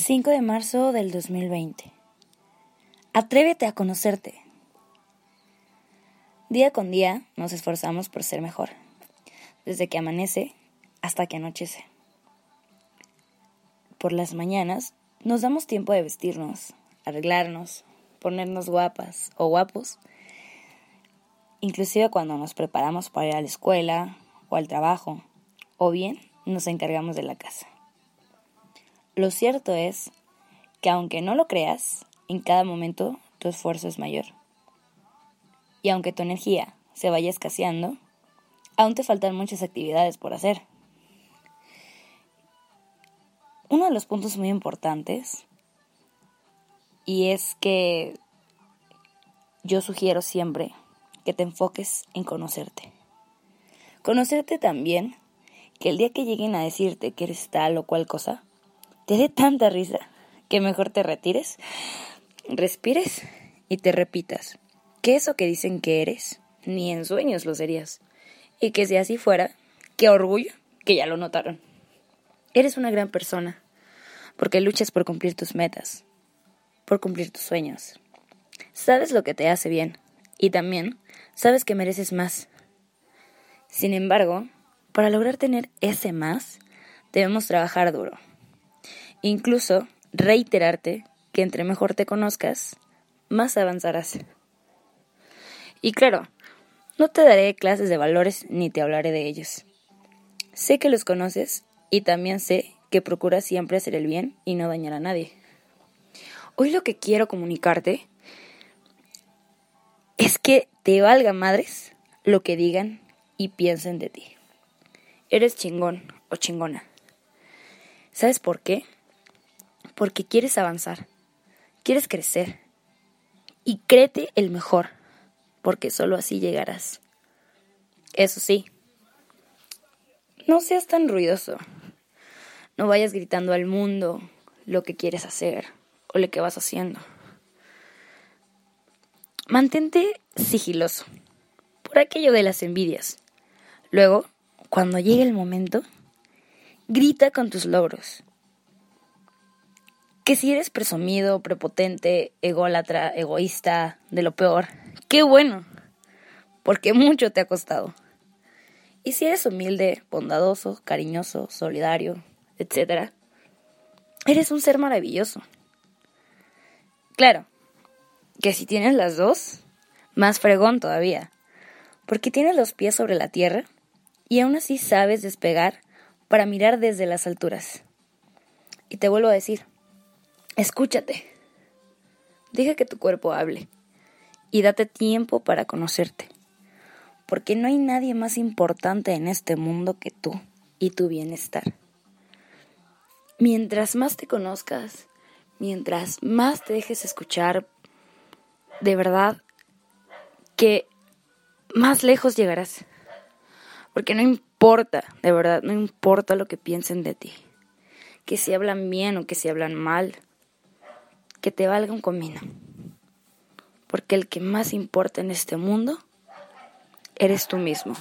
5 de marzo del 2020. Atrévete a conocerte. Día con día nos esforzamos por ser mejor, desde que amanece hasta que anochece. Por las mañanas nos damos tiempo de vestirnos, arreglarnos, ponernos guapas o guapos, inclusive cuando nos preparamos para ir a la escuela o al trabajo, o bien nos encargamos de la casa. Lo cierto es que aunque no lo creas, en cada momento tu esfuerzo es mayor. Y aunque tu energía se vaya escaseando, aún te faltan muchas actividades por hacer. Uno de los puntos muy importantes y es que yo sugiero siempre que te enfoques en conocerte. Conocerte también que el día que lleguen a decirte que eres tal o cual cosa, te dé tanta risa que mejor te retires, respires y te repitas que eso que dicen que eres, ni en sueños lo serías. Y que si así fuera, qué orgullo que ya lo notaron. Eres una gran persona, porque luchas por cumplir tus metas, por cumplir tus sueños. Sabes lo que te hace bien y también sabes que mereces más. Sin embargo, para lograr tener ese más, debemos trabajar duro. Incluso reiterarte que entre mejor te conozcas, más avanzarás. Y claro, no te daré clases de valores ni te hablaré de ellos. Sé que los conoces y también sé que procuras siempre hacer el bien y no dañar a nadie. Hoy lo que quiero comunicarte es que te valga madres lo que digan y piensen de ti. Eres chingón o chingona. ¿Sabes por qué? Porque quieres avanzar, quieres crecer y créete el mejor, porque solo así llegarás. Eso sí, no seas tan ruidoso, no vayas gritando al mundo lo que quieres hacer o lo que vas haciendo. Mantente sigiloso por aquello de las envidias. Luego, cuando llegue el momento, grita con tus logros que si eres presumido, prepotente, ególatra, egoísta, de lo peor, qué bueno, porque mucho te ha costado. Y si eres humilde, bondadoso, cariñoso, solidario, etc., eres un ser maravilloso. Claro, que si tienes las dos, más fregón todavía, porque tienes los pies sobre la tierra y aún así sabes despegar para mirar desde las alturas. Y te vuelvo a decir, Escúchate. Deja que tu cuerpo hable y date tiempo para conocerte, porque no hay nadie más importante en este mundo que tú y tu bienestar. Mientras más te conozcas, mientras más te dejes escuchar, de verdad que más lejos llegarás. Porque no importa, de verdad, no importa lo que piensen de ti. Que si hablan bien o que si hablan mal que te valga un comino. Porque el que más importa en este mundo eres tú mismo.